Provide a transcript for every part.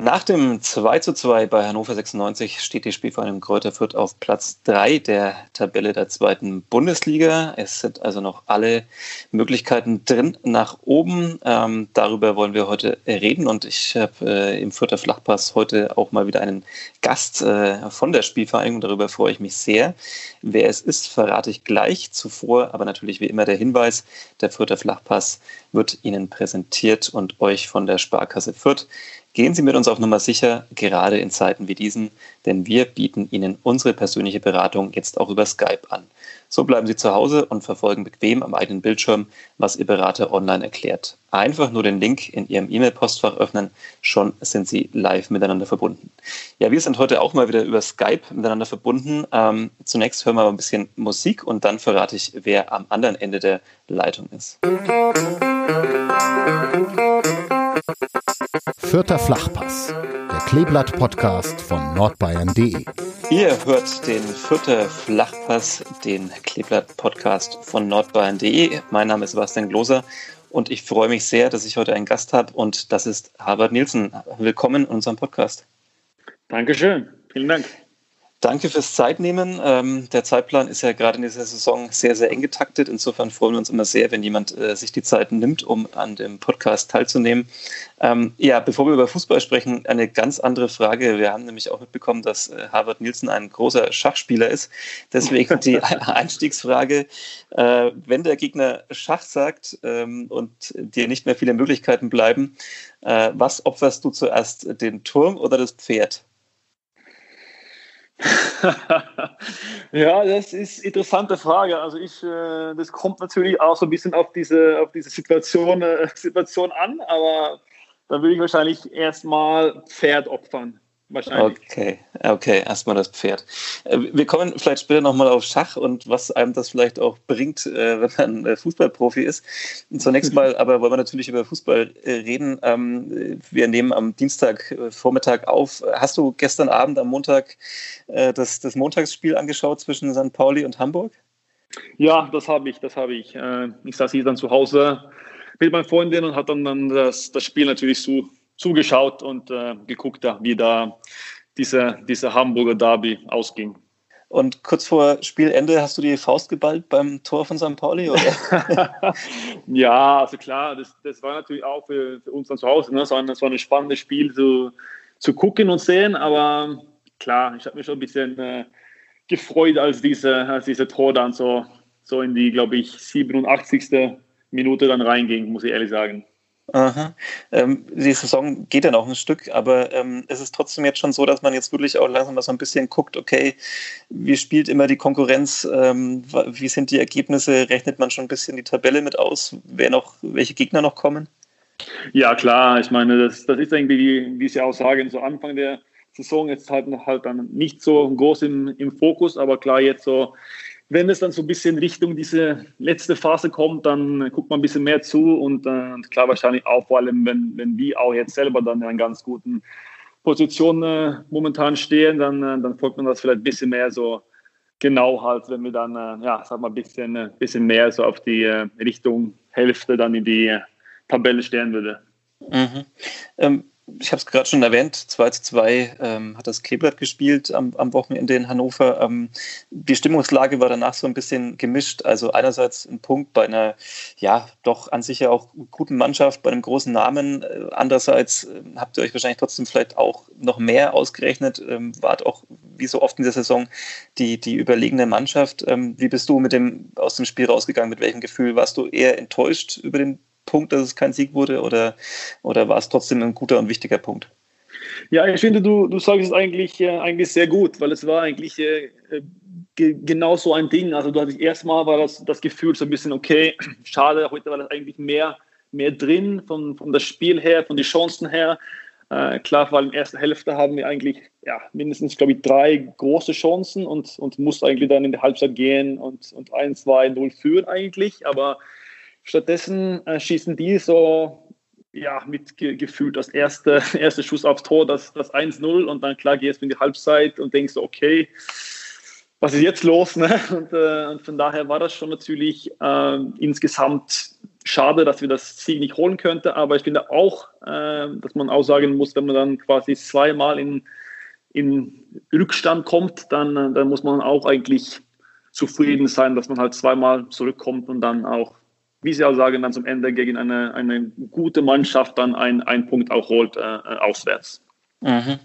Nach dem 2 zu 2 bei Hannover 96 steht die Spielvereinigung Kräuter Fürth auf Platz 3 der Tabelle der zweiten Bundesliga. Es sind also noch alle Möglichkeiten drin nach oben. Ähm, darüber wollen wir heute reden und ich habe äh, im Fürther Flachpass heute auch mal wieder einen Gast äh, von der Spielvereinigung. Darüber freue ich mich sehr. Wer es ist, verrate ich gleich. Zuvor aber natürlich wie immer der Hinweis, der Fürther Flachpass wird Ihnen präsentiert und euch von der Sparkasse Fürth. Gehen Sie mit uns auf Nummer sicher, gerade in Zeiten wie diesen, denn wir bieten Ihnen unsere persönliche Beratung jetzt auch über Skype an. So bleiben Sie zu Hause und verfolgen bequem am eigenen Bildschirm, was Ihr Berater online erklärt. Einfach nur den Link in Ihrem E-Mail-Postfach öffnen, schon sind Sie live miteinander verbunden. Ja, wir sind heute auch mal wieder über Skype miteinander verbunden. Ähm, zunächst hören wir mal ein bisschen Musik und dann verrate ich, wer am anderen Ende der Leitung ist. Vierter Flachpass, der Kleeblatt-Podcast von nordbayern.de. Ihr hört den Vierter Flachpass, den Kleeblatt-Podcast von nordbayern.de. Mein Name ist Sebastian Gloser und ich freue mich sehr, dass ich heute einen Gast habe und das ist Harvard Nielsen. Willkommen in unserem Podcast. Dankeschön, vielen Dank. Danke fürs Zeitnehmen. Ähm, der Zeitplan ist ja gerade in dieser Saison sehr, sehr eng getaktet. Insofern freuen wir uns immer sehr, wenn jemand äh, sich die Zeit nimmt, um an dem Podcast teilzunehmen. Ähm, ja, bevor wir über Fußball sprechen, eine ganz andere Frage. Wir haben nämlich auch mitbekommen, dass äh, Harvard Nielsen ein großer Schachspieler ist. Deswegen die Einstiegsfrage, äh, wenn der Gegner Schach sagt ähm, und dir nicht mehr viele Möglichkeiten bleiben, äh, was opferst du zuerst, den Turm oder das Pferd? ja, das ist eine interessante Frage. Also ich, äh, das kommt natürlich auch so ein bisschen auf diese, auf diese Situation, äh, Situation an, aber da würde ich wahrscheinlich erstmal Pferd opfern. Wahrscheinlich. Okay, okay, erstmal das Pferd. Äh, wir kommen vielleicht später nochmal auf Schach und was einem das vielleicht auch bringt, äh, wenn man äh, Fußballprofi ist. Zunächst mal aber wollen wir natürlich über Fußball reden. Ähm, wir nehmen am Dienstag Vormittag auf. Hast du gestern Abend am Montag das, das Montagsspiel angeschaut zwischen St. Pauli und Hamburg? Ja, das habe ich, das habe ich. Ich saß hier dann zu Hause mit meinen Freundin und hat dann, dann das, das Spiel natürlich zu zugeschaut und äh, geguckt, wie da diese, diese Hamburger Derby ausging. Und kurz vor Spielende hast du die Faust geballt beim Tor von St. Pauli? Oder? ja, also klar, das, das war natürlich auch für, für uns dann zu Hause. Ne? Das, war ein, das war ein spannendes Spiel zu, zu gucken und sehen, aber klar, ich habe mich schon ein bisschen äh, gefreut, als diese, als diese Tor dann so, so in die, glaube ich, 87. Minute dann reinging, muss ich ehrlich sagen. Ähm, die Saison geht ja noch ein Stück, aber ähm, es ist trotzdem jetzt schon so, dass man jetzt wirklich auch langsam mal so ein bisschen guckt, okay, wie spielt immer die Konkurrenz, ähm, wie sind die Ergebnisse, rechnet man schon ein bisschen die Tabelle mit aus, wer noch, welche Gegner noch kommen? Ja, klar, ich meine, das, das ist irgendwie, die, wie Sie auch sagen, so Anfang der Saison. Jetzt halt, halt dann nicht so groß im, im Fokus, aber klar, jetzt so wenn es dann so ein bisschen Richtung diese letzte Phase kommt, dann guckt man ein bisschen mehr zu und äh, klar wahrscheinlich auch vor allem, wenn, wenn wir auch jetzt selber dann in einer ganz guten Position äh, momentan stehen, dann, äh, dann folgt man das vielleicht ein bisschen mehr so genau halt, wenn wir dann, äh, ja, sag mal, ein bisschen, äh, bisschen mehr so auf die äh, Richtung Hälfte dann in die Tabelle stehen würde. Mhm. Ähm, ich habe es gerade schon erwähnt, 2 zu 2 ähm, hat das Kleeblatt gespielt am, am Wochenende in Hannover. Ähm, die Stimmungslage war danach so ein bisschen gemischt. Also einerseits ein Punkt bei einer, ja, doch an sich ja auch guten Mannschaft, bei einem großen Namen. Äh, andererseits äh, habt ihr euch wahrscheinlich trotzdem vielleicht auch noch mehr ausgerechnet, ähm, wart auch wie so oft in der Saison die, die überlegene Mannschaft. Ähm, wie bist du mit dem, aus dem Spiel rausgegangen? Mit welchem Gefühl? Warst du eher enttäuscht über den Punkt, dass es kein Sieg wurde oder, oder war es trotzdem ein guter und wichtiger Punkt? Ja, ich finde, du, du sagst es eigentlich, äh, eigentlich sehr gut, weil es war eigentlich äh, äh genau so ein Ding. Also du hattest erstmal war das, das Gefühl so ein bisschen, okay, schade, heute war das eigentlich mehr, mehr drin von, von das Spiel her, von den Chancen her. Äh, klar, vor allem in der ersten Hälfte haben wir eigentlich ja, mindestens, glaube ich, drei große Chancen und, und mussten eigentlich dann in die Halbzeit gehen und, und 1, 2, 0 führen eigentlich. Aber stattdessen äh, schießen die so ja, mit ge gefühlt das erste, erste Schuss aufs Tor, das, das 1-0 und dann klar gehst du in die Halbzeit und denkst, okay, was ist jetzt los? Ne? Und, äh, und von daher war das schon natürlich äh, insgesamt schade, dass wir das Sieg nicht holen könnten. Aber ich finde auch, äh, dass man auch sagen muss, wenn man dann quasi zweimal in, in Rückstand kommt, dann, äh, dann muss man auch eigentlich zufrieden sein, dass man halt zweimal zurückkommt und dann auch, wie Sie auch sagen, dann zum Ende gegen eine, eine gute Mannschaft dann einen Punkt auch holt äh, äh auswärts. Mhm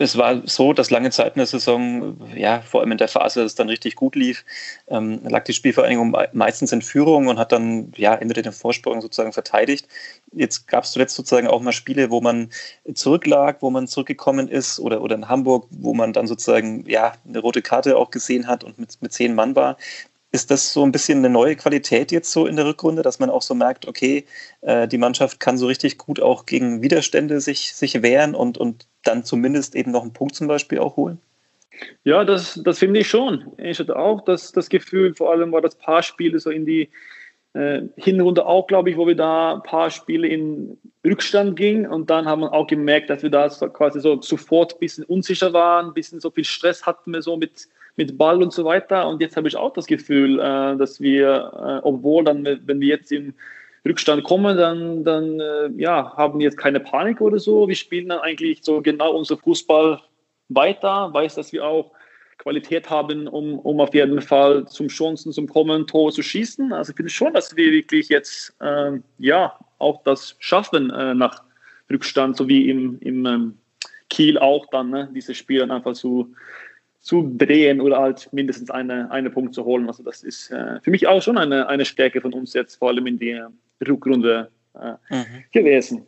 es war so, dass lange Zeit in der Saison, ja, vor allem in der Phase, dass es dann richtig gut lief, ähm, lag die Spielvereinigung meistens in Führung und hat dann ja entweder den Vorsprung sozusagen verteidigt. Jetzt gab es zuletzt sozusagen auch mal Spiele, wo man zurücklag, wo man zurückgekommen ist oder, oder in Hamburg, wo man dann sozusagen ja eine rote Karte auch gesehen hat und mit, mit zehn Mann war. Ist das so ein bisschen eine neue Qualität jetzt so in der Rückrunde, dass man auch so merkt, okay, äh, die Mannschaft kann so richtig gut auch gegen Widerstände sich, sich wehren und, und dann zumindest eben noch einen Punkt zum Beispiel auch holen? Ja, das, das finde ich schon. Ich hatte auch das, das Gefühl, vor allem war das paar Spiele so in die äh, Hinrunde auch, glaube ich, wo wir da ein paar Spiele in Rückstand gingen und dann haben wir auch gemerkt, dass wir da quasi so sofort ein bisschen unsicher waren, ein bisschen so viel Stress hatten wir so mit, mit Ball und so weiter. Und jetzt habe ich auch das Gefühl, äh, dass wir, äh, obwohl dann, wenn wir jetzt im Rückstand kommen, dann, dann äh, ja, haben wir jetzt keine Panik oder so. Wir spielen dann eigentlich so genau unser Fußball weiter, weiß, dass wir auch Qualität haben, um, um auf jeden Fall zum Chancen, zum Kommen, Tor zu schießen. Also ich finde schon, dass wir wirklich jetzt äh, ja auch das schaffen äh, nach Rückstand, so wie im, im ähm, Kiel auch dann, ne, diese Spiele dann einfach zu, zu drehen oder halt mindestens eine, eine Punkt zu holen. Also das ist äh, für mich auch schon eine, eine Stärke von uns jetzt, vor allem in der Rückrunde äh, mhm. gewesen.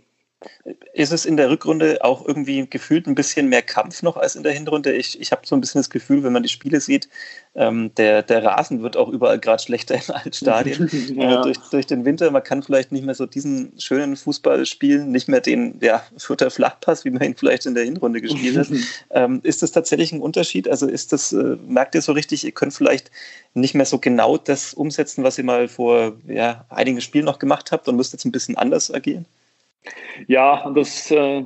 Ist es in der Rückrunde auch irgendwie gefühlt ein bisschen mehr Kampf noch als in der Hinrunde? Ich, ich habe so ein bisschen das Gefühl, wenn man die Spiele sieht, ähm, der, der Rasen wird auch überall gerade schlechter in allen Stadien ja. äh, durch, durch den Winter. Man kann vielleicht nicht mehr so diesen schönen Fußball spielen, nicht mehr den ja, Fürther Flachpass, wie man ihn vielleicht in der Hinrunde gespielt hat. ähm, ist das tatsächlich ein Unterschied? Also ist das, äh, merkt ihr so richtig, ihr könnt vielleicht nicht mehr so genau das umsetzen, was ihr mal vor ja, einigen Spielen noch gemacht habt und müsst jetzt ein bisschen anders agieren? Ja, das äh,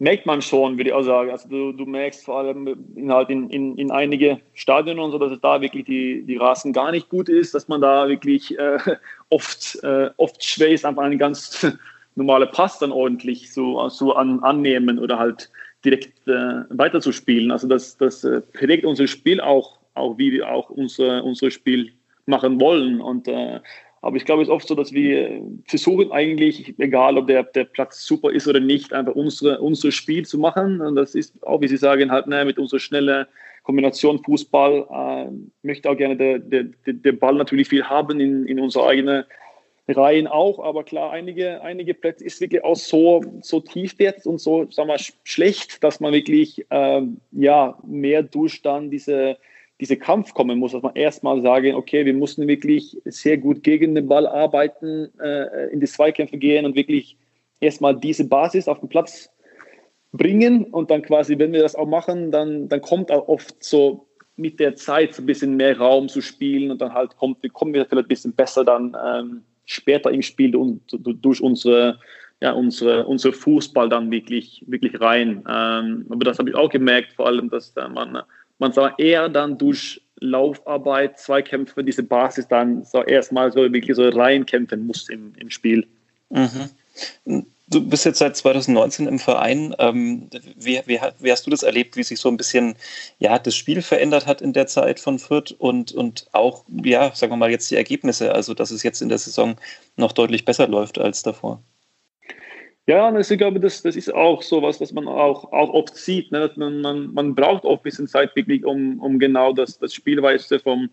merkt man schon, würde ich auch sagen. Also du, du merkst vor allem in, halt in, in, in einige Stadien und so, dass es da wirklich die, die Rasen gar nicht gut ist, dass man da wirklich äh, oft, äh, oft schwer einfach einen ganz normalen Pass dann ordentlich so, so an, annehmen oder halt direkt äh, weiterzuspielen. Also das, das äh, prägt unser Spiel auch, auch wie wir auch unser, unser Spiel machen wollen. Und äh, aber ich glaube, es ist oft so, dass wir versuchen eigentlich, egal ob der, der Platz super ist oder nicht, einfach unsere, unser Spiel zu machen. Und das ist auch, wie Sie sagen, halt ne, mit unserer schnellen Kombination Fußball. Äh, möchte auch gerne der, der, der Ball natürlich viel haben in, in unsere eigenen Reihen auch. Aber klar, einige, einige Plätze ist wirklich auch so, so tief jetzt und so sagen wir, schlecht, dass man wirklich äh, ja, mehr durch dann diese dieser Kampf kommen muss, dass man erstmal sagen, okay, wir mussten wirklich sehr gut gegen den Ball arbeiten, äh, in die Zweikämpfe gehen und wirklich erstmal diese Basis auf den Platz bringen und dann quasi, wenn wir das auch machen, dann, dann kommt auch oft so mit der Zeit so ein bisschen mehr Raum zu spielen und dann halt kommt, kommen wir vielleicht ein bisschen besser dann ähm, später im Spiel und durch unsere ja, unsere, unser Fußball dann wirklich, wirklich rein. Ähm, aber das habe ich auch gemerkt, vor allem, dass äh, man man soll eher dann durch Laufarbeit, Zweikämpfe, diese Basis dann so erstmal so wirklich so reinkämpfen muss im, im Spiel. Mhm. Du bist jetzt seit 2019 im Verein. Ähm, wie, wie, wie, hast du das erlebt, wie sich so ein bisschen ja, das Spiel verändert hat in der Zeit von Fürth und, und auch, ja, sagen wir mal, jetzt die Ergebnisse, also dass es jetzt in der Saison noch deutlich besser läuft als davor? Ja, also ich glaube, das, das ist auch so was, was man auch, auch oft sieht. Ne? Man, man, man braucht auch ein bisschen Zeit wirklich, um, um genau das, das Spielweise vom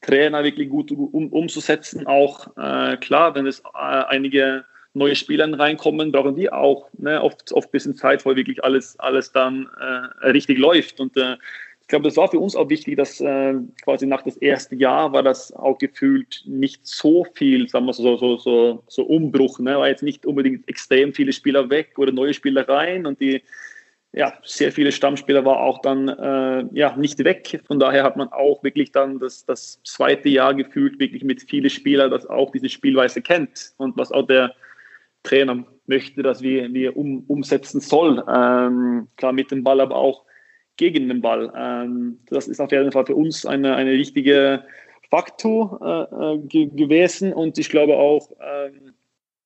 Trainer wirklich gut um, umzusetzen. Auch äh, klar, wenn es äh, einige neue Spieler reinkommen, brauchen die auch ne, oft, oft ein bisschen Zeit, weil wirklich alles, alles dann äh, richtig läuft. Und äh, glaube, das war für uns auch wichtig, dass äh, quasi nach das erste Jahr war das auch gefühlt nicht so viel, sagen wir so, so, so, so Umbruch. Ne? War jetzt nicht unbedingt extrem viele Spieler weg oder neue Spieler rein und die ja, sehr viele Stammspieler war auch dann äh, ja, nicht weg. Von daher hat man auch wirklich dann das, das zweite Jahr gefühlt, wirklich mit vielen Spielern, das auch diese Spielweise kennt und was auch der Trainer möchte, dass wir, wir um, umsetzen soll. Ähm, klar mit dem Ball, aber auch gegen den Ball. Ähm, das ist auf jeden Fall für uns eine, eine richtige Faktor äh, äh gewesen und ich glaube auch, ähm,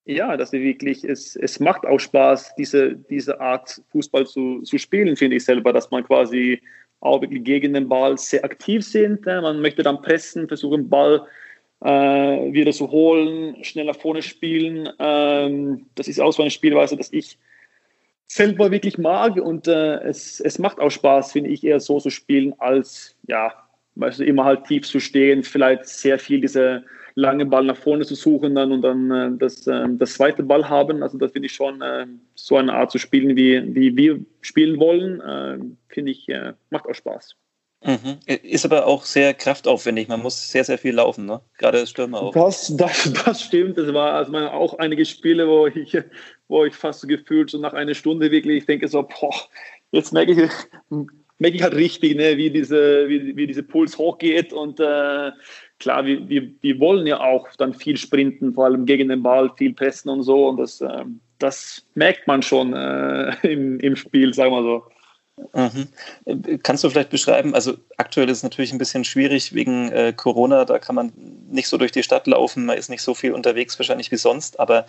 ja, dass wir wirklich, es, es macht auch Spaß, diese, diese Art Fußball zu, zu spielen, finde ich selber, dass man quasi auch wirklich gegen den Ball sehr aktiv sind. Man möchte dann pressen, versuchen, Ball äh, wieder zu holen, schnell nach vorne spielen. Ähm, das ist auch so eine Spielweise, dass ich selber wirklich mag und äh, es, es macht auch Spaß, finde ich, eher so zu spielen, als ja, weißt du, immer halt tief zu stehen, vielleicht sehr viel diese lange Ball nach vorne zu suchen dann und dann äh, das, äh, das zweite Ball haben. Also das finde ich schon äh, so eine Art zu spielen, wie, wie wir spielen wollen, äh, finde ich, äh, macht auch Spaß. Mhm. Ist aber auch sehr kraftaufwendig. Man muss sehr, sehr viel laufen, ne? gerade als Stürmer auch. Das, das, das stimmt. Das war also auch einige Spiele, wo ich, wo ich fast so gefühlt so nach einer Stunde wirklich, ich denke so, boah, jetzt merke ich, merke ich halt richtig, ne, wie, diese, wie, wie diese Puls hochgeht. Und äh, klar, wir, wir, wir wollen ja auch dann viel sprinten, vor allem gegen den Ball, viel pressen und so. Und das, äh, das merkt man schon äh, im, im Spiel, sagen wir so. Mhm. Kannst du vielleicht beschreiben, also aktuell ist es natürlich ein bisschen schwierig wegen äh, Corona, da kann man nicht so durch die Stadt laufen, man ist nicht so viel unterwegs wahrscheinlich wie sonst, aber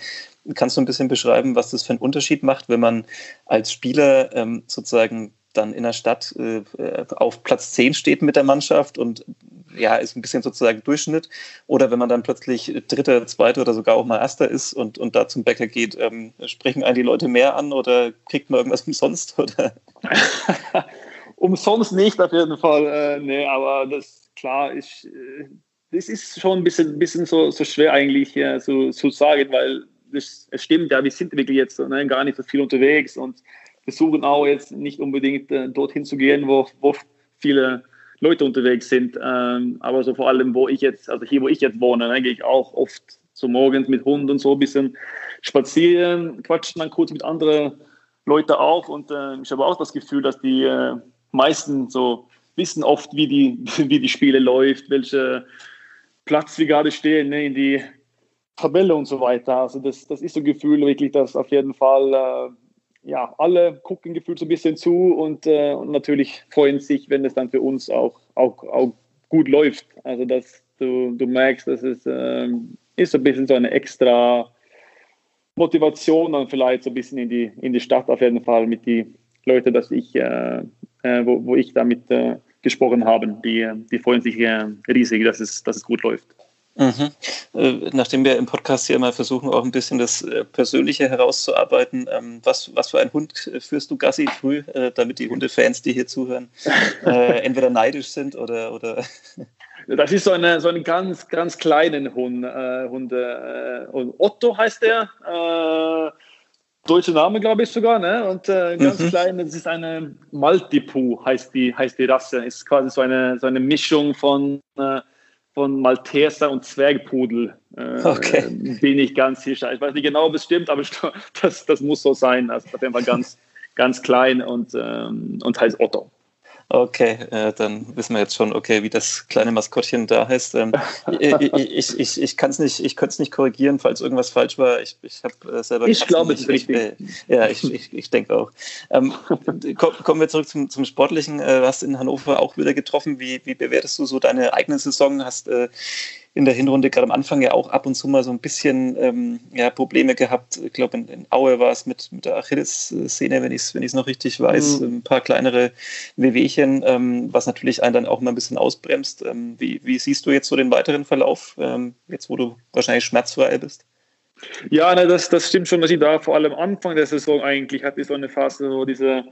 kannst du ein bisschen beschreiben, was das für einen Unterschied macht, wenn man als Spieler ähm, sozusagen dann in der Stadt äh, auf Platz 10 steht mit der Mannschaft und ja, ist ein bisschen sozusagen Durchschnitt. Oder wenn man dann plötzlich Dritter, Zweiter oder sogar auch mal Erster ist und, und da zum Bäcker geht, ähm, sprechen einen die Leute mehr an oder kriegt man irgendwas umsonst? Oder? umsonst nicht auf jeden Fall. Äh, nee, aber das klar, ich, äh, das ist schon ein bisschen, bisschen so, so schwer eigentlich ja, so, zu sagen, weil das, es stimmt ja, wir sind wirklich jetzt ne, gar nicht so viel unterwegs und versuchen auch jetzt nicht unbedingt äh, dorthin zu gehen, wo, wo viele Leute unterwegs sind. Ähm, aber so vor allem, wo ich jetzt, also hier, wo ich jetzt wohne, ne, gehe ich auch oft so morgens mit Hunden und so ein bisschen spazieren, quatschen dann kurz mit anderen Leuten auf und äh, ich habe auch das Gefühl, dass die äh, meisten so wissen oft, wie die, wie die Spiele läuft, welche Platz wir gerade stehen ne, in die Tabelle und so weiter. Also das, das ist so ein Gefühl wirklich, dass auf jeden Fall äh, ja, alle gucken gefühlt so ein bisschen zu und, äh, und natürlich freuen sich, wenn es dann für uns auch, auch, auch gut läuft. Also dass du, du merkst, dass es äh, ist so ein bisschen so eine extra Motivation dann vielleicht so ein bisschen in die, in die Stadt auf jeden Fall mit den Leuten, dass ich, äh, äh, wo, wo ich damit äh, gesprochen habe, die, die freuen sich äh, riesig, dass es, dass es gut läuft. Mhm. Äh, nachdem wir im Podcast hier mal versuchen, auch ein bisschen das äh, Persönliche herauszuarbeiten, ähm, was, was für einen Hund führst du Gassi früh, damit die Hundefans, die hier zuhören, entweder neidisch sind oder. oder das ist so eine, so einen ganz, ganz kleinen Hund. Hunde. Otto heißt der. Äh, deutscher Name, glaube ich sogar. Ne? Und äh, ganz mhm. klein, das ist eine Maltipu, heißt die, heißt die Rasse. Ist quasi so eine, so eine Mischung von von Malteser und Zwergpudel. Äh, okay. Bin ich ganz sicher. Ich weiß nicht genau, ob es stimmt, aber das, das muss so sein. Also auf jeden Fall ganz, ganz klein und, ähm, und heißt Otto. Okay, äh, dann wissen wir jetzt schon, okay, wie das kleine Maskottchen da heißt. Ähm, ich ich, ich, ich kann es nicht, ich könnte es nicht korrigieren, falls irgendwas falsch war. Ich, ich habe äh, selber. Ich glaube, es ist richtig. Äh, ja, ich, ich, ich denke auch. Ähm, kommen wir zurück zum, zum Sportlichen. Äh, du hast in Hannover auch wieder getroffen. Wie, wie bewertest du so deine eigene Saison? Hast äh, in der Hinrunde gerade am Anfang ja auch ab und zu mal so ein bisschen ähm, ja, Probleme gehabt. Ich glaube, in, in, Aue war es mit, mit der Achilles-Szene, wenn ich es wenn noch richtig weiß. Mhm. Ein paar kleinere Wehwehchen, ähm, was natürlich einen dann auch mal ein bisschen ausbremst. Ähm, wie, wie, siehst du jetzt so den weiteren Verlauf, ähm, jetzt wo du wahrscheinlich schmerzfrei bist? Ja, ne, das, das stimmt schon, dass ich da vor allem Anfang der Saison eigentlich hatte so eine Phase, wo diese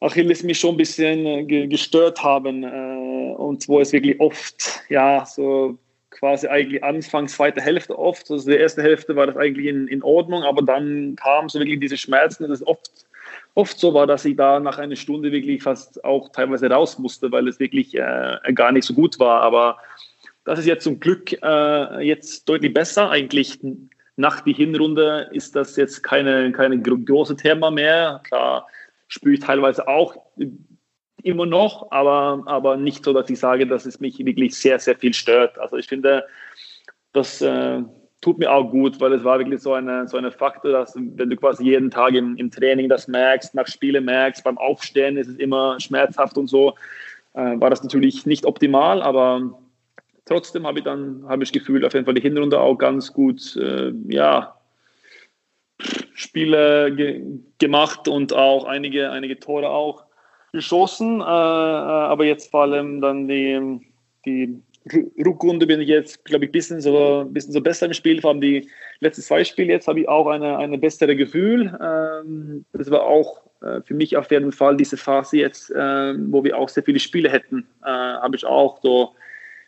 Achilles mich schon ein bisschen äh, gestört haben äh, und wo es wirklich oft ja so quasi eigentlich Anfang zweite Hälfte oft. Also die erste Hälfte war das eigentlich in, in Ordnung, aber dann kamen so wirklich diese Schmerzen. Das ist oft oft so war, dass ich da nach einer Stunde wirklich fast auch teilweise raus musste, weil es wirklich äh, gar nicht so gut war. Aber das ist jetzt zum Glück äh, jetzt deutlich besser. Eigentlich nach der Hinrunde ist das jetzt keine, keine große Thema mehr. Klar spüre ich teilweise auch immer noch, aber, aber nicht so, dass ich sage, dass es mich wirklich sehr, sehr viel stört. Also ich finde, das äh, tut mir auch gut, weil es war wirklich so eine, so eine Faktor, dass wenn du quasi jeden Tag im, im Training das merkst, nach Spielen merkst, beim Aufstehen ist es immer schmerzhaft und so, äh, war das natürlich nicht optimal, aber trotzdem habe ich dann, habe ich das Gefühl, auf jeden Fall die Hinrunde auch ganz gut, äh, ja, Spiele ge gemacht und auch einige, einige Tore auch geschossen. Äh, äh aber jetzt vor allem dann die, die Rückrunde bin ich jetzt, glaube ich, ein bisschen so, bisschen so besser im Spiel. Vor allem die letzten zwei Spiele jetzt habe ich auch eine, eine bessere Gefühl. Ähm, das war auch äh, für mich auf jeden Fall diese Phase jetzt, äh, wo wir auch sehr viele Spiele hätten, äh, habe ich auch so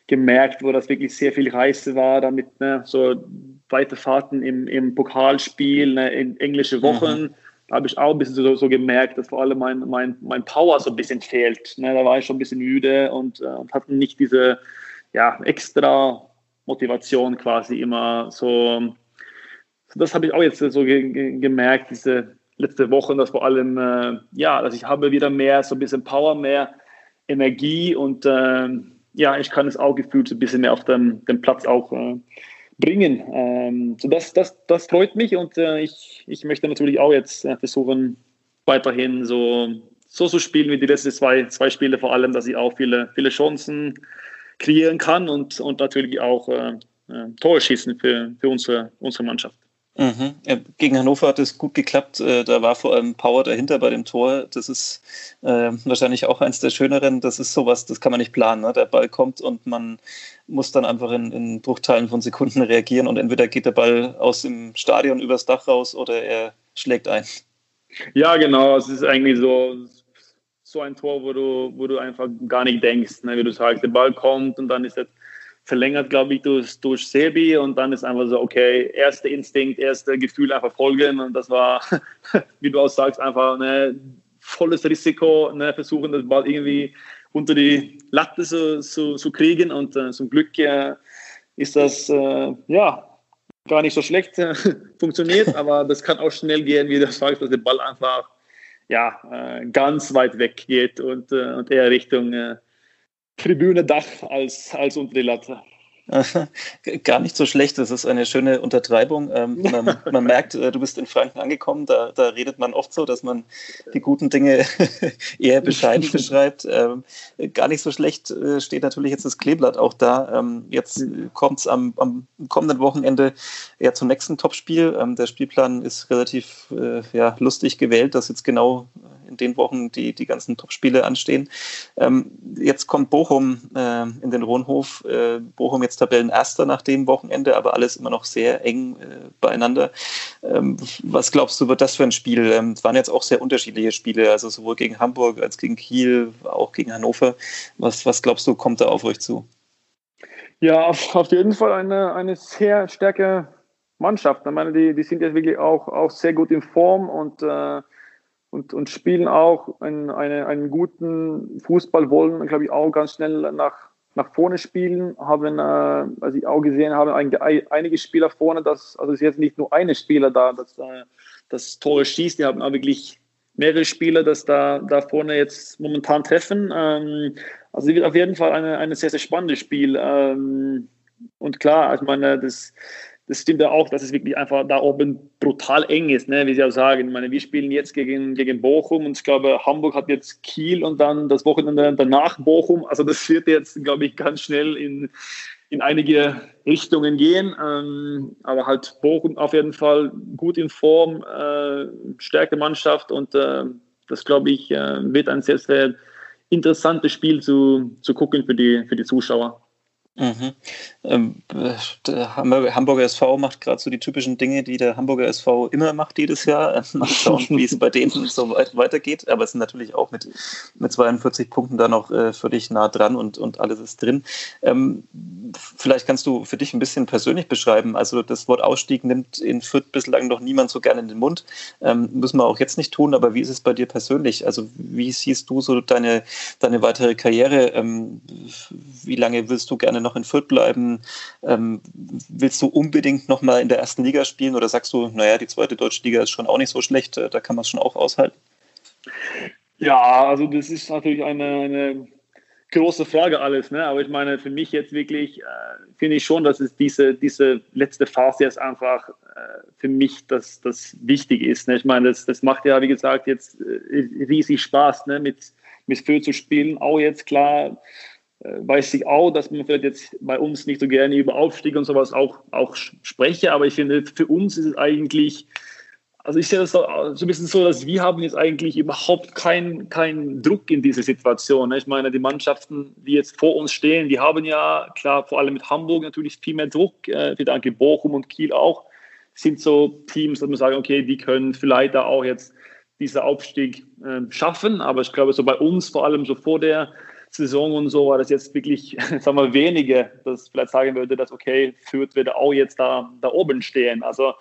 gemerkt, wo das wirklich sehr viel Reise war, damit ne, so weite Fahrten im, im Pokalspiel, ne, in englische Wochen. Mhm. Habe ich auch ein bisschen so, so, gemerkt, dass vor allem mein, mein, mein Power so ein bisschen fehlt. Ne, da war ich schon ein bisschen müde und, äh, hatte nicht diese ja, extra Motivation quasi immer so. so das habe ich auch jetzt so ge ge gemerkt, diese letzte Woche, dass vor allem, äh, ja, dass ich habe wieder mehr, so ein bisschen Power, mehr Energie und äh, ja, ich kann es auch gefühlt so ein bisschen mehr auf den, den Platz auch äh, bringen. Ähm, so das, das, das freut mich und äh, ich, ich möchte natürlich auch jetzt äh, versuchen, weiterhin so, so zu spielen wie die letzten zwei, zwei Spiele, vor allem, dass ich auch viele, viele Chancen kreieren kann und, und natürlich auch äh, äh Tore schießen für, für unsere, unsere Mannschaft. Mhm. Ja, gegen Hannover hat es gut geklappt. Äh, da war vor allem Power dahinter bei dem Tor. Das ist äh, wahrscheinlich auch eins der schöneren. Das ist sowas, das kann man nicht planen. Ne? Der Ball kommt und man muss dann einfach in, in Bruchteilen von Sekunden reagieren und entweder geht der Ball aus dem Stadion übers Dach raus oder er schlägt ein. Ja, genau. Es ist eigentlich so, so ein Tor, wo du, wo du einfach gar nicht denkst, ne? wie du sagst, der Ball kommt und dann ist er verlängert, glaube ich, durch, durch Sebi und dann ist einfach so, okay, erster Instinkt, erste Gefühl einfach folgen und das war, wie du auch sagst, einfach ein volles Risiko, ne, versuchen, das Ball irgendwie unter die Latte zu, zu, zu kriegen und äh, zum Glück äh, ist das, äh, ja, gar nicht so schlecht äh, funktioniert, aber das kann auch schnell gehen, wie du sagst, dass der Ball einfach, ja, äh, ganz weit weg geht und, äh, und eher Richtung Tribüne Dach als, als unter die Latte. Gar nicht so schlecht, das ist eine schöne Untertreibung. Ähm, man, man, merkt, äh, du bist in Franken angekommen, da, da, redet man oft so, dass man die guten Dinge eher bescheiden beschreibt. Ähm, gar nicht so schlecht äh, steht natürlich jetzt das Kleeblatt auch da. Ähm, jetzt kommt es am, am, kommenden Wochenende eher zum nächsten Topspiel. Der Spielplan ist relativ äh, ja, lustig gewählt, dass jetzt genau in den Wochen die, die ganzen Topspiele anstehen. Jetzt kommt Bochum in den Rohnhof. Bochum jetzt Tabellenerster nach dem Wochenende, aber alles immer noch sehr eng äh, beieinander. Ähm, was glaubst du, wird das für ein Spiel? Ähm, es waren jetzt auch sehr unterschiedliche Spiele, also sowohl gegen Hamburg als gegen Kiel, auch gegen Hannover. Was, was glaubst du, kommt da auf euch zu? Ja, auf, auf jeden Fall eine, eine sehr starke Mannschaft. Ich meine, die, die sind jetzt wirklich auch, auch sehr gut in Form und äh, und, und spielen auch einen, eine, einen guten Fußball, wollen, glaube ich, auch ganz schnell nach, nach vorne spielen. Haben, äh, als ich auch gesehen habe, ein, einige Spieler vorne, das, also es ist jetzt nicht nur eine Spieler da, das, äh, das Tore schießt, die haben auch wirklich mehrere Spieler, das da, da vorne jetzt momentan treffen. Ähm, also es wird auf jeden Fall ein sehr, sehr spannendes Spiel. Ähm, und klar, also meine, das, das stimmt ja auch, dass es wirklich einfach da oben brutal eng ist, ne? wie Sie auch sagen. Ich meine, wir spielen jetzt gegen, gegen Bochum und ich glaube, Hamburg hat jetzt Kiel und dann das Wochenende danach Bochum. Also das wird jetzt, glaube ich, ganz schnell in, in einige Richtungen gehen. Ähm, aber halt Bochum auf jeden Fall gut in Form, äh, stärkere Mannschaft und äh, das, glaube ich, äh, wird ein sehr, sehr interessantes Spiel zu, zu gucken für die, für die Zuschauer. Mhm. Ähm, der Hamburger SV macht gerade so die typischen Dinge, die der Hamburger SV immer macht jedes Jahr. Mal schauen, wie es bei denen so weit weitergeht. Aber es sind natürlich auch mit, mit 42 Punkten da noch äh, völlig nah dran und, und alles ist drin. Ähm, vielleicht kannst du für dich ein bisschen persönlich beschreiben. Also das Wort Ausstieg nimmt in Fürth bislang noch niemand so gerne in den Mund. Ähm, müssen wir auch jetzt nicht tun, aber wie ist es bei dir persönlich? Also wie siehst du so deine, deine weitere Karriere? Ähm, wie lange willst du gerne noch in Fürth bleiben? Ähm, willst du unbedingt noch mal in der ersten Liga spielen oder sagst du, naja, die zweite deutsche Liga ist schon auch nicht so schlecht, äh, da kann man es schon auch aushalten? Ja, also das ist natürlich eine, eine große Frage alles, ne? aber ich meine, für mich jetzt wirklich äh, finde ich schon, dass es diese, diese letzte Phase jetzt einfach äh, für mich das, das wichtig ist. Ne? Ich meine, das, das macht ja, wie gesagt, jetzt äh, riesig Spaß, ne? mit, mit Föhr zu spielen. Auch jetzt klar, weiß ich auch, dass man vielleicht jetzt bei uns nicht so gerne über Aufstieg und sowas auch, auch spreche, aber ich finde, für uns ist es eigentlich, also ich sehe das so, so ein bisschen so, dass wir haben jetzt eigentlich überhaupt keinen kein Druck in dieser Situation. Ne? Ich meine, die Mannschaften, die jetzt vor uns stehen, die haben ja, klar, vor allem mit Hamburg natürlich viel mehr Druck, äh, für danke Bochum und Kiel auch, sind so Teams, dass man sagen, okay, die können vielleicht da auch jetzt diesen Aufstieg äh, schaffen, aber ich glaube, so bei uns, vor allem so vor der Saison und so war das jetzt wirklich, sagen wir, wenige, dass vielleicht sagen würde, dass okay, Fürth würde auch jetzt da, da oben stehen. Also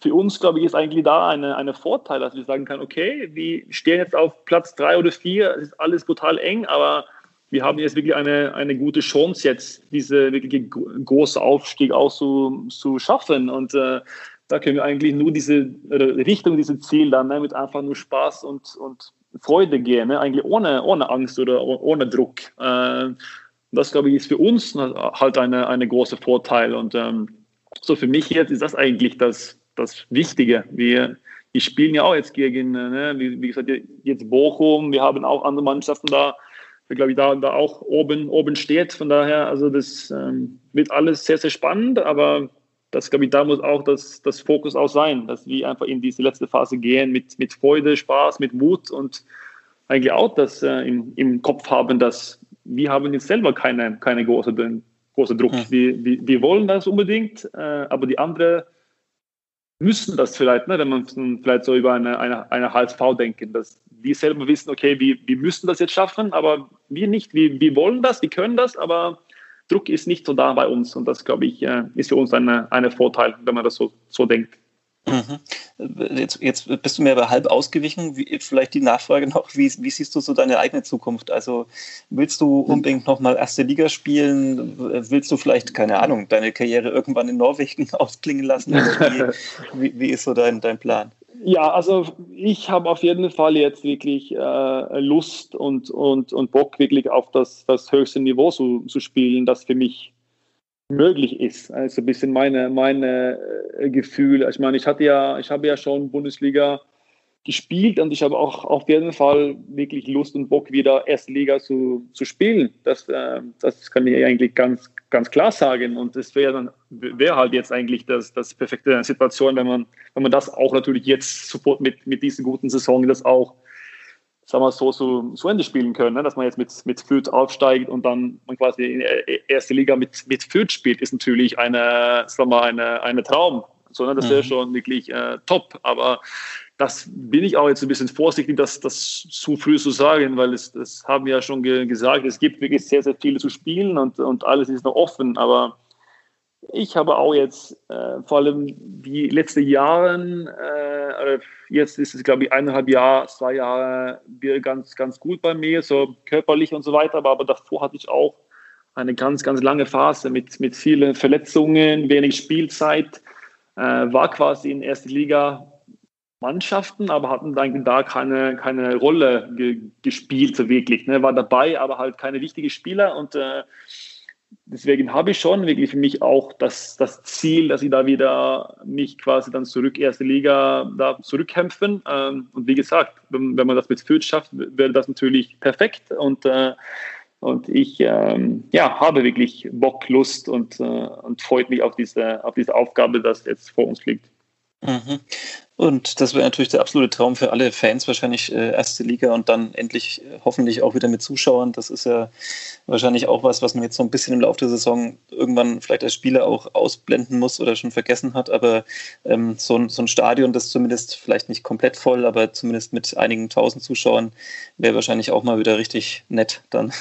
für uns, glaube ich, ist eigentlich da eine, eine Vorteil, dass wir sagen können, okay, wir stehen jetzt auf Platz drei oder vier, es ist alles brutal eng, aber wir haben jetzt wirklich eine, eine gute Chance jetzt, diese wirklich große Aufstieg auch zu, zu schaffen. Und äh, da können wir eigentlich nur diese Richtung, diese Ziel dann ne, mit einfach nur Spaß und, und Freude gehen, ne? eigentlich ohne, ohne Angst oder ohne Druck. Äh, das, glaube ich, ist für uns halt eine, eine große Vorteil. Und ähm, so für mich jetzt ist das eigentlich das, das Wichtige. Wir, wir spielen ja auch jetzt gegen, äh, ne, wie, wie, gesagt, jetzt Bochum, wir haben auch andere Mannschaften da, der, glaube ich, da, da auch oben, oben steht. Von daher, also das ähm, wird alles sehr, sehr spannend, aber das, glaube ich, da muss auch das, das Fokus auch sein, dass wir einfach in diese letzte Phase gehen mit, mit Freude, Spaß, mit Mut und eigentlich auch das äh, im, im Kopf haben, dass wir haben jetzt selber keine, keine große, große Druck. Ja. Wir, wir, wir, wollen das unbedingt, äh, aber die anderen müssen das vielleicht, ne, wenn man vielleicht so über eine, eine, eine HSV denken, dass wir selber wissen, okay, wir, wir müssen das jetzt schaffen, aber wir nicht. Wir, wir wollen das, wir können das, aber Druck ist nicht so da bei uns und das, glaube ich, äh, ist für uns ein eine Vorteil, wenn man das so, so denkt. Mhm. Jetzt, jetzt, bist du mir aber halb ausgewichen. Wie, vielleicht die Nachfrage noch, wie, wie, siehst du so deine eigene Zukunft? Also willst du unbedingt nochmal erste Liga spielen? Willst du vielleicht, keine Ahnung, deine Karriere irgendwann in Norwegen ausklingen lassen? Wie, wie, ist so dein, dein Plan? Ja, also ich habe auf jeden Fall jetzt wirklich äh, Lust und, und, und Bock, wirklich auf das, das höchste Niveau zu, zu spielen, das für mich möglich ist. Also ein bisschen meine, meine äh, Gefühle. Ich meine, ich hatte ja, ich habe ja schon Bundesliga gespielt und ich habe auch auf jeden Fall wirklich Lust und Bock, wieder erste Liga zu, zu spielen. Das, äh, das kann ich eigentlich ganz, ganz klar sagen. Und das wäre dann wäre halt jetzt eigentlich das, das perfekte Situation, wenn man, wenn man das auch natürlich jetzt sofort mit, mit diesen guten Saison das auch sagen wir so, zu, zu Ende spielen können, ne? dass man jetzt mit, mit Fürth aufsteigt und dann man quasi in der erste Liga mit, mit Fürth spielt, ist natürlich eine, sagen wir, eine, eine Traum. So, ne? Das wäre mhm. schon wirklich äh, top. Aber das bin ich auch jetzt ein bisschen vorsichtig, das, das zu früh zu sagen, weil es, das haben wir ja schon ge gesagt, es gibt wirklich sehr, sehr viele zu spielen und, und alles ist noch offen, aber ich habe auch jetzt äh, vor allem die letzten Jahren, äh, jetzt ist es glaube ich eineinhalb Jahre, zwei Jahre ganz, ganz gut bei mir, so körperlich und so weiter, aber, aber davor hatte ich auch eine ganz, ganz lange Phase mit, mit vielen Verletzungen, wenig Spielzeit, äh, war quasi in erster Liga Mannschaften, aber hatten eigentlich da keine, keine Rolle ge gespielt, so wirklich. Ne? War dabei, aber halt keine wichtigen Spieler und äh, deswegen habe ich schon wirklich für mich auch das, das Ziel, dass ich da wieder mich quasi dann zurück erste Liga da zurückkämpfen. Ähm, und wie gesagt, wenn, wenn man das mit Fürth schafft, wäre das natürlich perfekt und äh, und ich ähm, ja, habe wirklich Bock, Lust und, äh, und freut mich auf diese, auf diese Aufgabe, das jetzt vor uns liegt. Mhm. Und das wäre natürlich der absolute Traum für alle Fans, wahrscheinlich äh, erste Liga und dann endlich äh, hoffentlich auch wieder mit Zuschauern. Das ist ja wahrscheinlich auch was, was man jetzt so ein bisschen im Laufe der Saison irgendwann vielleicht als Spieler auch ausblenden muss oder schon vergessen hat. Aber ähm, so, ein, so ein Stadion, das zumindest vielleicht nicht komplett voll, aber zumindest mit einigen tausend Zuschauern, wäre wahrscheinlich auch mal wieder richtig nett dann.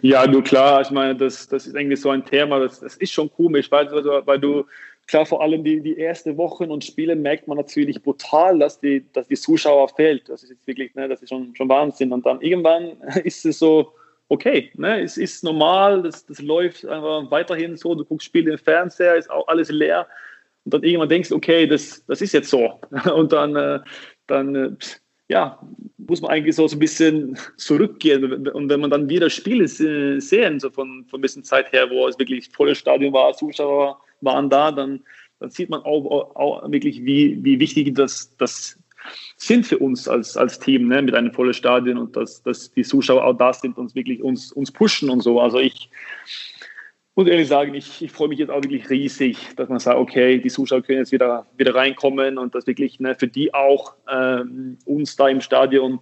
Ja, du klar, ich meine, das, das ist irgendwie so ein Thema, das, das ist schon komisch, weil, weil du klar, vor allem die, die ersten Wochen und Spiele merkt man natürlich brutal, dass die, dass die Zuschauer fehlt. Das ist jetzt wirklich, ne, das ist schon, schon Wahnsinn. Und dann irgendwann ist es so, okay, ne, es ist normal, das, das läuft einfach weiterhin so, du guckst Spiele im Fernseher, ist auch alles leer. Und dann irgendwann denkst du, okay, das, das ist jetzt so. Und dann, äh, dann äh, ja, muss man eigentlich so, so ein bisschen zurückgehen. Und wenn man dann wieder Spiele sehen, so von, von ein bisschen Zeit her, wo es wirklich volles Stadion war, Zuschauer waren da, dann, dann sieht man auch, auch wirklich, wie, wie wichtig das, das sind für uns als, als Team ne, mit einem vollen Stadion und dass, dass die Zuschauer auch da sind und wirklich uns, uns pushen und so. Also ich muss ehrlich sagen, ich, ich freue mich jetzt auch wirklich riesig, dass man sagt, okay, die Zuschauer können jetzt wieder, wieder reinkommen und dass wirklich ne, für die auch ähm, uns da im Stadion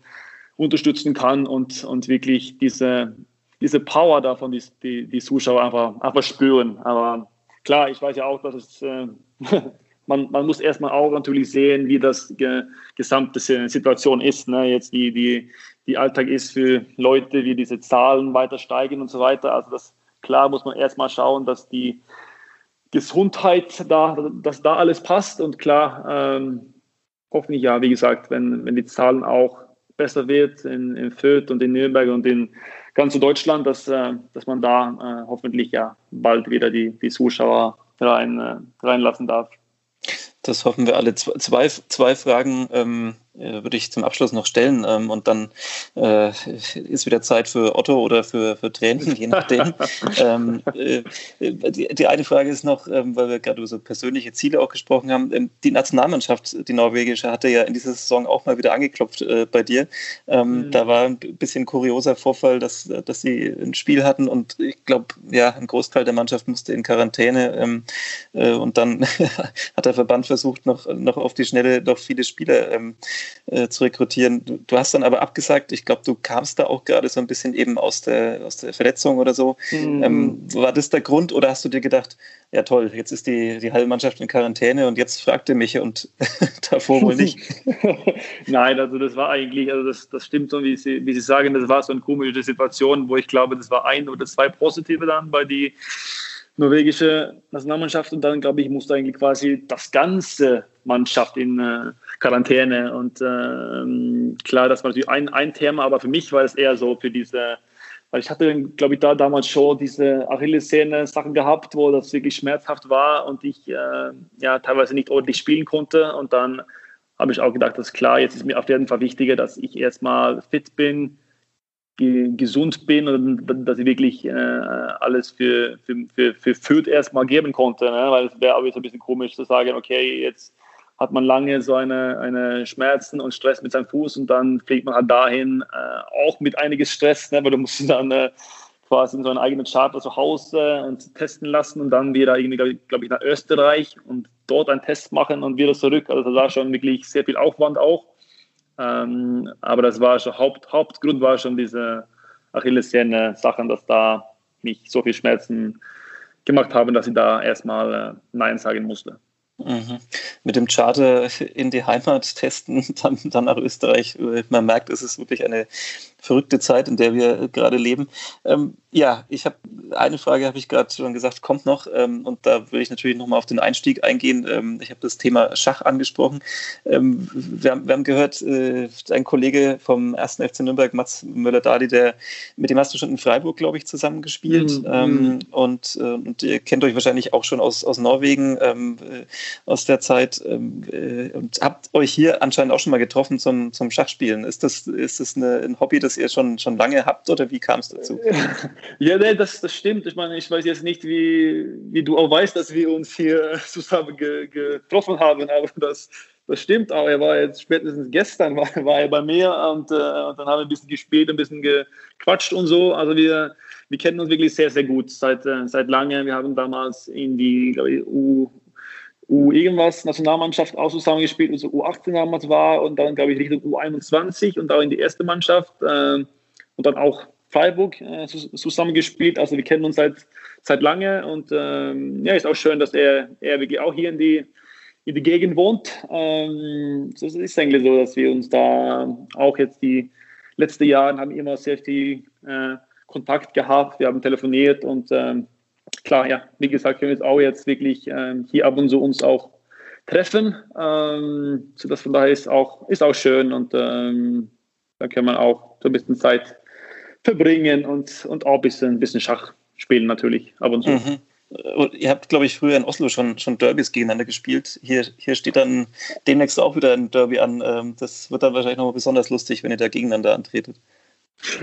unterstützen kann und, und wirklich diese, diese Power davon, die, die, die Zuschauer einfach, einfach spüren. Aber klar, ich weiß ja auch, dass es, äh, man, man muss erstmal auch natürlich sehen, wie das ge gesamte Situation ist. Ne? Jetzt die, die, die Alltag ist für Leute, wie diese Zahlen weiter steigen und so weiter. Also das, klar muss man erstmal schauen, dass die Gesundheit da, dass da alles passt und klar, ähm, hoffentlich ja, wie gesagt, wenn, wenn die Zahlen auch besser wird in, in Fürth und in Nürnberg und in ganz Deutschland, dass, äh, dass man da äh, hoffentlich ja bald wieder die, die Zuschauer rein, äh, reinlassen darf. Das hoffen wir alle. Zwei, zwei Fragen ähm, äh, würde ich zum Abschluss noch stellen. Ähm, und dann äh, ist wieder Zeit für Otto oder für, für Tränen, je nachdem. ähm, äh, die, die, eine Frage ist noch, ähm, weil wir gerade über so persönliche Ziele auch gesprochen haben. Ähm, die Nationalmannschaft, die norwegische, hatte ja in dieser Saison auch mal wieder angeklopft äh, bei dir. Ähm, mhm. Da war ein bisschen kurioser Vorfall, dass, dass sie ein Spiel hatten und ich glaube, ja, ein Großteil der Mannschaft musste in Quarantäne. Ähm, äh, und dann hat der Verband versucht, noch, noch auf die Schnelle noch viele Spieler äh, zu rekrutieren. Du, du, hast dann aber abgesagt, ich glaube, du kamst da auch gerade so ein bisschen eben aus der, aus der Verletzung oder so. Mhm. Ähm, war das der Grund oder hast du dir gedacht, ja toll, jetzt ist die, die halbe Mannschaft in Quarantäne und jetzt fragt ihr mich und davor wohl nicht? Nein, also das war eigentlich, also das, das stimmt so, wie Sie, wie Sie sagen, das war so eine komische Situation, wo ich glaube, das war ein oder zwei Positive dann bei die norwegische Nationalmannschaft und dann, glaube ich, musste eigentlich quasi das ganze Mannschaft in äh, Quarantäne. Und äh, klar, das war natürlich ein, ein Thema, aber für mich war es eher so für diese, weil ich hatte, glaube ich, da damals schon diese Achillessehne-Sachen gehabt, wo das wirklich schmerzhaft war und ich äh, ja teilweise nicht ordentlich spielen konnte. Und dann habe ich auch gedacht, das ist klar, jetzt ist mir auf jeden Fall wichtiger, dass ich erstmal fit bin, gesund bin und dass ich wirklich äh, alles für, für, für, für Fürth erstmal geben konnte. Ne? Weil es wäre auch jetzt ein bisschen komisch zu sagen, okay, jetzt hat man lange so eine, eine Schmerzen und Stress mit seinem Fuß und dann fliegt man halt dahin, äh, auch mit einiges Stress, ne? weil du musst dann äh, quasi in so einen eigenen Charter zu Hause und testen lassen und dann wieder irgendwie, glaube glaub ich, nach Österreich und dort einen Test machen und wieder zurück. Also da war schon wirklich sehr viel Aufwand auch. Ähm, aber das war schon Haupt, Hauptgrund war schon diese Achillessehne-Sachen, dass da mich so viel Schmerzen gemacht haben, dass ich da erstmal äh, Nein sagen musste. Mhm. Mit dem Charter in die Heimat testen, dann, dann nach Österreich. Man merkt, es ist wirklich eine verrückte Zeit, in der wir gerade leben. Ähm, ja, ich habe eine Frage, habe ich gerade schon gesagt, kommt noch. Ähm, und da will ich natürlich nochmal auf den Einstieg eingehen. Ähm, ich habe das Thema Schach angesprochen. Ähm, wir, haben, wir, haben, gehört, äh, ein Kollege vom 1. FC Nürnberg, Mats Möller-Dali, der mit dem hast du schon in Freiburg, glaube ich, zusammengespielt. Mhm. Ähm, und, äh, und ihr kennt euch wahrscheinlich auch schon aus, aus Norwegen, ähm, äh, aus der Zeit. Äh, und habt euch hier anscheinend auch schon mal getroffen zum, zum Schachspielen. Ist das, ist das eine, ein Hobby, das das ihr schon, schon lange habt oder wie kam es dazu? Ja, nee, das, das stimmt. Ich meine, ich weiß jetzt nicht, wie, wie du auch weißt, dass wir uns hier zusammen ge, getroffen haben, aber das, das stimmt auch. Er war jetzt spätestens gestern war, war er bei mir und, äh, und dann haben wir ein bisschen gespielt, ein bisschen gequatscht und so. Also wir, wir kennen uns wirklich sehr, sehr gut seit, äh, seit lange. Wir haben damals in die, ich, U, U irgendwas Nationalmannschaft auch zusammengespielt, also U18 damals war und dann, glaube ich, Richtung U21 und auch in die erste Mannschaft äh, und dann auch Freiburg äh, zusammengespielt. Also wir kennen uns seit, seit lange und ähm, ja, ist auch schön, dass er, er wirklich auch hier in die, in die Gegend wohnt. Ähm, das ist eigentlich so, dass wir uns da auch jetzt die letzten Jahre haben immer sehr viel äh, Kontakt gehabt, wir haben telefoniert und ähm, klar, ja, wie gesagt, können wir jetzt auch jetzt wirklich ähm, hier ab und zu uns auch treffen. Ähm, so dass von daher ist auch, ist auch schön und ähm, da kann man auch so ein bisschen Zeit verbringen und, und auch ein bisschen, ein bisschen Schach spielen natürlich ab und zu. Mhm. Ihr habt, glaube ich, früher in Oslo schon, schon Derbys gegeneinander gespielt. Hier, hier steht dann demnächst auch wieder ein Derby an. Ähm, das wird dann wahrscheinlich noch besonders lustig, wenn ihr da gegeneinander antretet.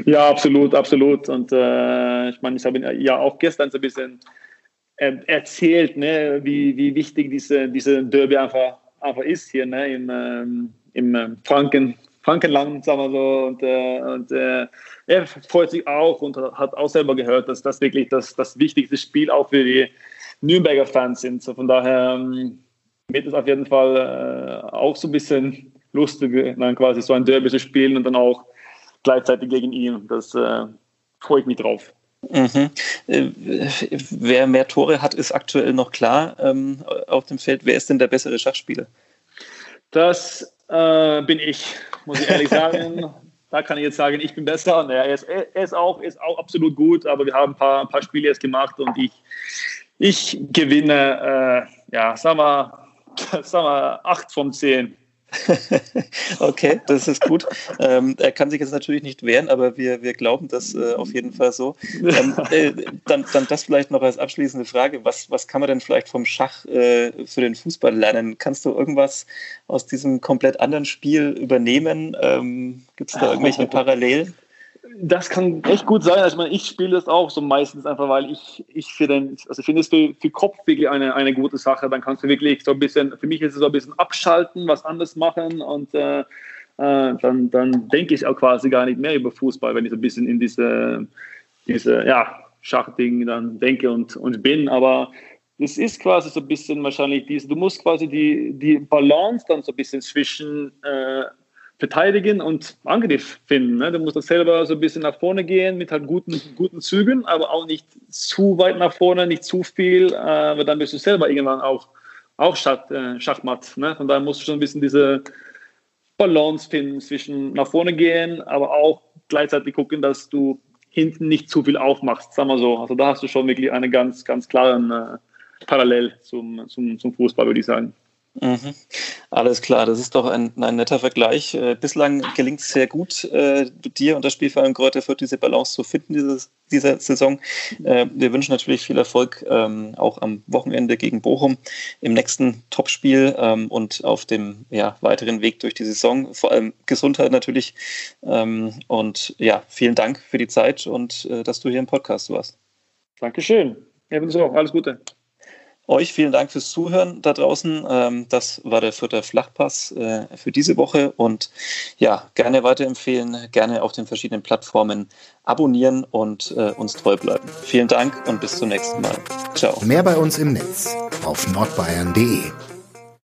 Ja, absolut, absolut. Und äh, ich meine, ich habe ja auch gestern so ein bisschen äh, erzählt, ne, wie, wie wichtig diese, diese Derby einfach, einfach ist hier ne, im, ähm, im ähm, Franken, Frankenland, sagen wir so. Und, äh, und äh, er freut sich auch und hat auch selber gehört, dass das wirklich das, das wichtigste Spiel auch für die Nürnberger Fans sind. So von daher ähm, wird es auf jeden Fall äh, auch so ein bisschen lustig, dann quasi so ein Derby zu spielen und dann auch gleichzeitig gegen ihn. Das äh, freue ich mich drauf. Mhm. Äh, wer mehr Tore hat, ist aktuell noch klar ähm, auf dem Feld. Wer ist denn der bessere Schachspieler? Das äh, bin ich, muss ich ehrlich sagen. da kann ich jetzt sagen, ich bin besser. Naja, er, ist, er ist, auch, ist auch absolut gut, aber wir haben ein paar, ein paar Spiele jetzt gemacht und ich, ich gewinne, äh, ja, sagen wir, sagen wir, acht von zehn. okay, das ist gut. Ähm, er kann sich jetzt natürlich nicht wehren, aber wir, wir glauben das äh, auf jeden Fall so. Ähm, äh, dann, dann das vielleicht noch als abschließende Frage. Was, was kann man denn vielleicht vom Schach äh, für den Fußball lernen? Kannst du irgendwas aus diesem komplett anderen Spiel übernehmen? Ähm, Gibt es da irgendwelche Parallelen? Das kann echt gut sein. Also ich, meine, ich spiele das auch so meistens einfach, weil ich, ich für den, also finde es für, für Kopf wirklich eine, eine gute Sache. Dann kannst du wirklich so ein bisschen, für mich ist es so ein bisschen abschalten, was anderes machen und äh, äh, dann, dann denke ich auch quasi gar nicht mehr über Fußball, wenn ich so ein bisschen in diese, diese ja, Schachding dann denke und, und bin. Aber es ist quasi so ein bisschen wahrscheinlich diese, du musst quasi die, die Balance dann so ein bisschen zwischen äh, verteidigen und Angriff finden. Ne? Du musst das selber so ein bisschen nach vorne gehen mit halt guten, guten Zügen, aber auch nicht zu weit nach vorne, nicht zu viel, äh, weil dann bist du selber irgendwann auch, auch Schach, äh, Schachmatt. Ne? Von daher musst du schon ein bisschen diese Balance finden zwischen nach vorne gehen, aber auch gleichzeitig gucken, dass du hinten nicht zu viel aufmachst, sagen wir so. Also da hast du schon wirklich eine ganz, ganz klare äh, Parallel zum, zum, zum Fußball, würde ich sagen. Mhm. Alles klar, das ist doch ein, ein netter Vergleich. Äh, bislang gelingt es sehr gut, äh, dir und das Spielverein Kräuter Fürth diese Balance zu finden dieses, dieser Saison. Äh, wir wünschen natürlich viel Erfolg ähm, auch am Wochenende gegen Bochum im nächsten Topspiel ähm, und auf dem ja, weiteren Weg durch die Saison. Vor allem Gesundheit natürlich. Ähm, und ja, vielen Dank für die Zeit und äh, dass du hier im Podcast warst. Dankeschön. Ebenso. Alles Gute. Euch vielen Dank fürs Zuhören da draußen. Ähm, das war der vierte Flachpass äh, für diese Woche und ja, gerne weiterempfehlen, gerne auf den verschiedenen Plattformen abonnieren und äh, uns treu bleiben. Vielen Dank und bis zum nächsten Mal. Ciao. Mehr bei uns im Netz auf nordbayern.de.